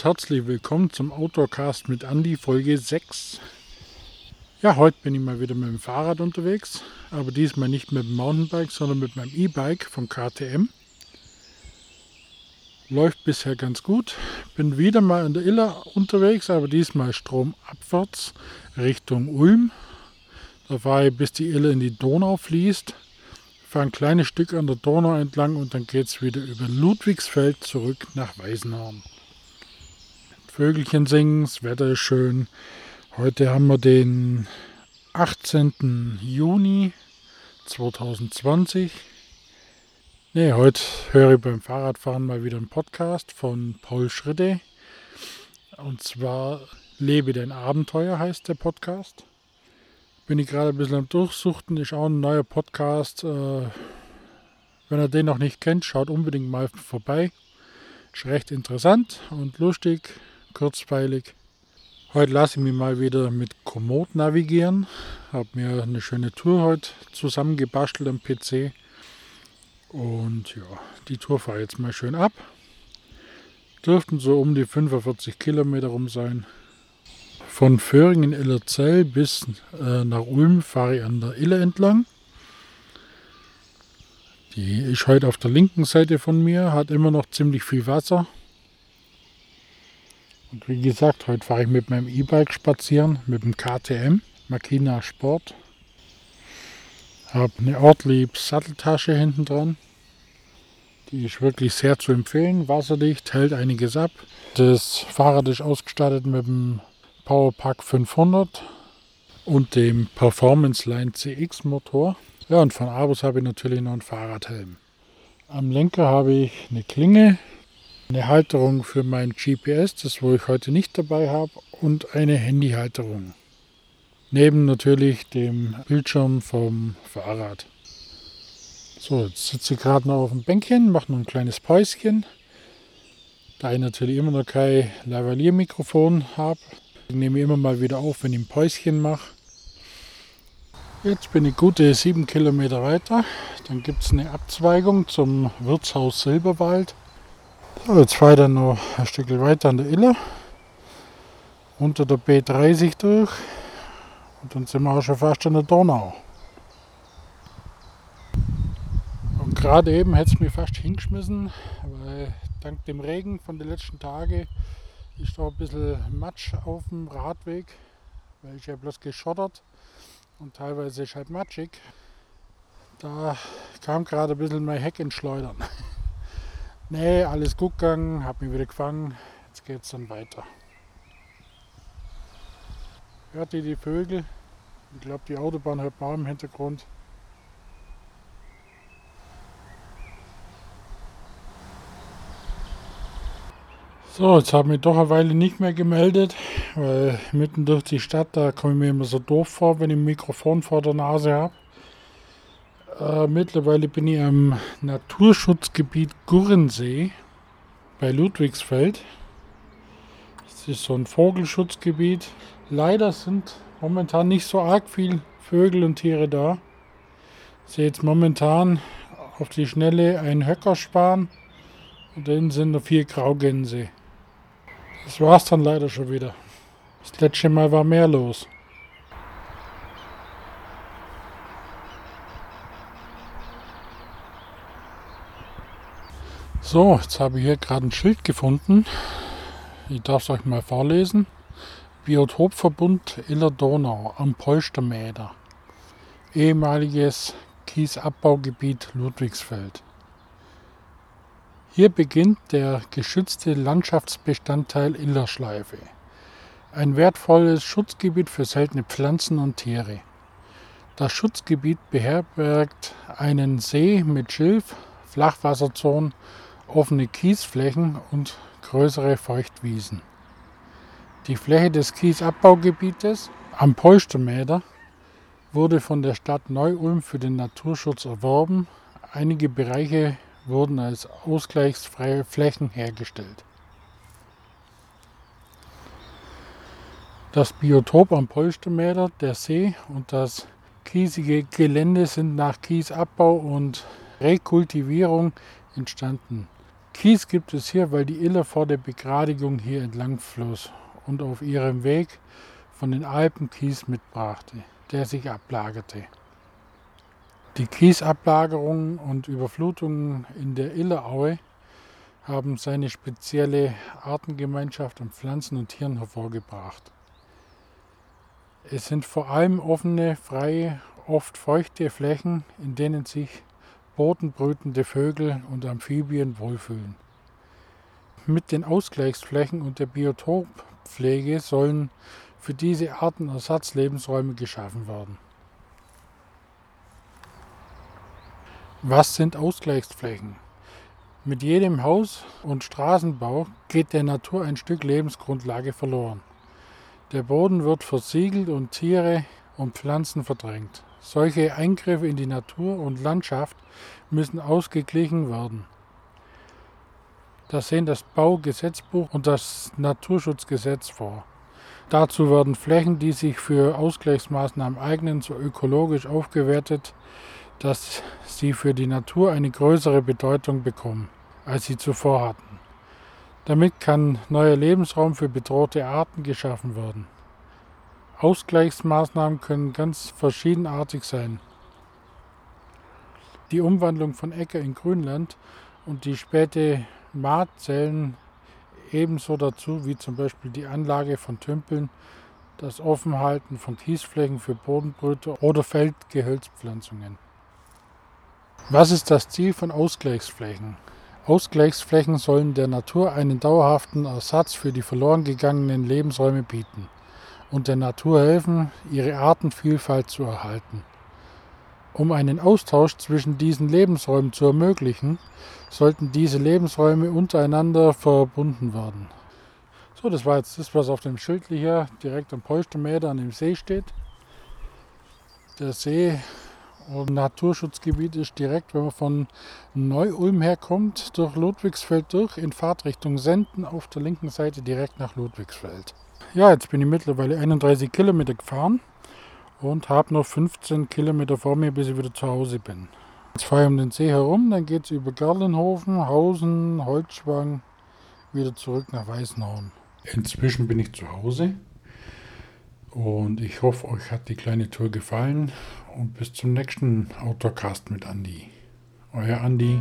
Und herzlich willkommen zum Outdoorcast mit Andy Folge 6. Ja, heute bin ich mal wieder mit dem Fahrrad unterwegs, aber diesmal nicht mit dem Mountainbike, sondern mit meinem E-Bike vom KTM. Läuft bisher ganz gut. Bin wieder mal in der Iller unterwegs, aber diesmal stromabwärts Richtung Ulm. Da fahre ich bis die Iller in die Donau fließt. Fahre ein kleines Stück an der Donau entlang und dann geht es wieder über Ludwigsfeld zurück nach Weißenhorn. Vögelchen singen, das Wetter ist schön. Heute haben wir den 18. Juni 2020. Ne, heute höre ich beim Fahrradfahren mal wieder einen Podcast von Paul Schritte. Und zwar Lebe dein Abenteuer heißt der Podcast. Bin ich gerade ein bisschen am Durchsuchten, ist auch ein neuer Podcast. Äh, wenn ihr den noch nicht kennt, schaut unbedingt mal vorbei. Ist recht interessant und lustig, kurzweilig. Heute lasse ich mich mal wieder mit Komoot navigieren. Habe mir eine schöne Tour heute zusammengebastelt am PC. Und ja, die Tour fahre jetzt mal schön ab. Dürften so um die 45 Kilometer rum sein. Von Föhringen Illerzell bis äh, nach Ulm fahre ich an der Ille entlang. Die ist heute auf der linken Seite von mir, hat immer noch ziemlich viel Wasser. Und wie gesagt, heute fahre ich mit meinem E-Bike spazieren, mit dem KTM, Makina Sport. Habe eine Ortlieb Satteltasche hinten dran. Die ist wirklich sehr zu empfehlen, wasserdicht, hält einiges ab. Das Fahrrad ist ausgestattet mit dem Powerpack 500 und dem Performance Line CX Motor. Ja, und von Abus habe ich natürlich noch einen Fahrradhelm. Am Lenker habe ich eine Klinge, eine Halterung für mein GPS, das wo ich heute nicht dabei habe, und eine Handyhalterung. Neben natürlich dem Bildschirm vom Fahrrad. So, jetzt sitze ich gerade noch auf dem Bänkchen, mache noch ein kleines Päuschen. Da ich natürlich immer noch kein Lavalier-Mikrofon habe, nehme ich immer mal wieder auf, wenn ich ein Päuschen mache. Jetzt bin ich gute sieben Kilometer weiter. Dann gibt es eine Abzweigung zum Wirtshaus Silberwald. So, jetzt weiter noch ein Stück weiter an der Iller. Unter der B30 durch. Und dann sind wir auch schon fast an der Donau. Und gerade eben hätte es mich fast hingeschmissen, weil dank dem Regen von den letzten Tagen ist da ein bisschen Matsch auf dem Radweg, weil ich ja bloß geschottert und teilweise ist halt matschig. Da kam gerade ein bisschen mein Heck ins Schleudern. Nee, alles gut gegangen, hab mich wieder gefangen. Jetzt geht's dann weiter. Hört ihr die Vögel? Ich glaube, die Autobahn hört man im Hintergrund. So, jetzt habe ich mich doch eine Weile nicht mehr gemeldet, weil mitten durch die Stadt, da komme ich mir immer so doof vor, wenn ich ein Mikrofon vor der Nase habe. Äh, mittlerweile bin ich am Naturschutzgebiet Gurrensee bei Ludwigsfeld. Das ist so ein Vogelschutzgebiet. Leider sind momentan nicht so arg viel Vögel und Tiere da. Ich sehe jetzt momentan auf die Schnelle einen Höckerspan und dann sind noch vier Graugänse. Das war es dann leider schon wieder. Das letzte Mal war mehr los. So, jetzt habe ich hier gerade ein Schild gefunden. Ich darf es euch mal vorlesen. Biotopverbund Iller Donau am Polstermäder. Ehemaliges Kiesabbaugebiet Ludwigsfeld. Hier beginnt der geschützte Landschaftsbestandteil Illerschleife. Ein wertvolles Schutzgebiet für seltene Pflanzen und Tiere. Das Schutzgebiet beherbergt einen See mit Schilf, Flachwasserzonen offene Kiesflächen und größere Feuchtwiesen. Die Fläche des Kiesabbaugebietes am Polstermäder wurde von der Stadt Neu-Ulm für den Naturschutz erworben. Einige Bereiche wurden als ausgleichsfreie Flächen hergestellt. Das Biotop am Polstermäder, der See und das kiesige Gelände sind nach Kiesabbau und Rekultivierung entstanden. Kies gibt es hier, weil die Iller vor der Begradigung hier entlang floss und auf ihrem Weg von den Alpen Kies mitbrachte, der sich ablagerte. Die Kiesablagerungen und Überflutungen in der Illeraue haben seine spezielle Artengemeinschaft an Pflanzen und Tieren hervorgebracht. Es sind vor allem offene, freie, oft feuchte Flächen, in denen sich bodenbrütende Vögel und Amphibien wohlfühlen. Mit den Ausgleichsflächen und der Biotoppflege sollen für diese Arten Ersatzlebensräume geschaffen werden. Was sind Ausgleichsflächen? Mit jedem Haus- und Straßenbau geht der Natur ein Stück Lebensgrundlage verloren. Der Boden wird versiegelt und Tiere und Pflanzen verdrängt. Solche Eingriffe in die Natur und Landschaft müssen ausgeglichen werden. Das sehen das Baugesetzbuch und das Naturschutzgesetz vor. Dazu werden Flächen, die sich für Ausgleichsmaßnahmen eignen, so ökologisch aufgewertet, dass sie für die Natur eine größere Bedeutung bekommen, als sie zuvor hatten. Damit kann neuer Lebensraum für bedrohte Arten geschaffen werden. Ausgleichsmaßnahmen können ganz verschiedenartig sein. Die Umwandlung von Äcker in Grünland und die späte Maat zählen ebenso dazu wie zum Beispiel die Anlage von Tümpeln, das Offenhalten von Kiesflächen für Bodenbrüter oder Feldgehölzpflanzungen. Was ist das Ziel von Ausgleichsflächen? Ausgleichsflächen sollen der Natur einen dauerhaften Ersatz für die verloren gegangenen Lebensräume bieten und der Natur helfen, ihre Artenvielfalt zu erhalten. Um einen Austausch zwischen diesen Lebensräumen zu ermöglichen, sollten diese Lebensräume untereinander verbunden werden. So, das war jetzt das, was auf dem Schild hier direkt am Polstermäder an dem See steht. Der See und Naturschutzgebiet ist direkt, wenn man von Neu-Ulm herkommt, durch Ludwigsfeld durch, in Fahrtrichtung Senden auf der linken Seite direkt nach Ludwigsfeld. Ja, jetzt bin ich mittlerweile 31 Kilometer gefahren und habe noch 15 Kilometer vor mir, bis ich wieder zu Hause bin. Jetzt fahre ich um den See herum, dann geht es über Gerlenhofen, Hausen, Holzschwang, wieder zurück nach Weißenhorn. Inzwischen bin ich zu Hause und ich hoffe, euch hat die kleine Tour gefallen und bis zum nächsten Outdoorcast mit Andi. Euer Andi.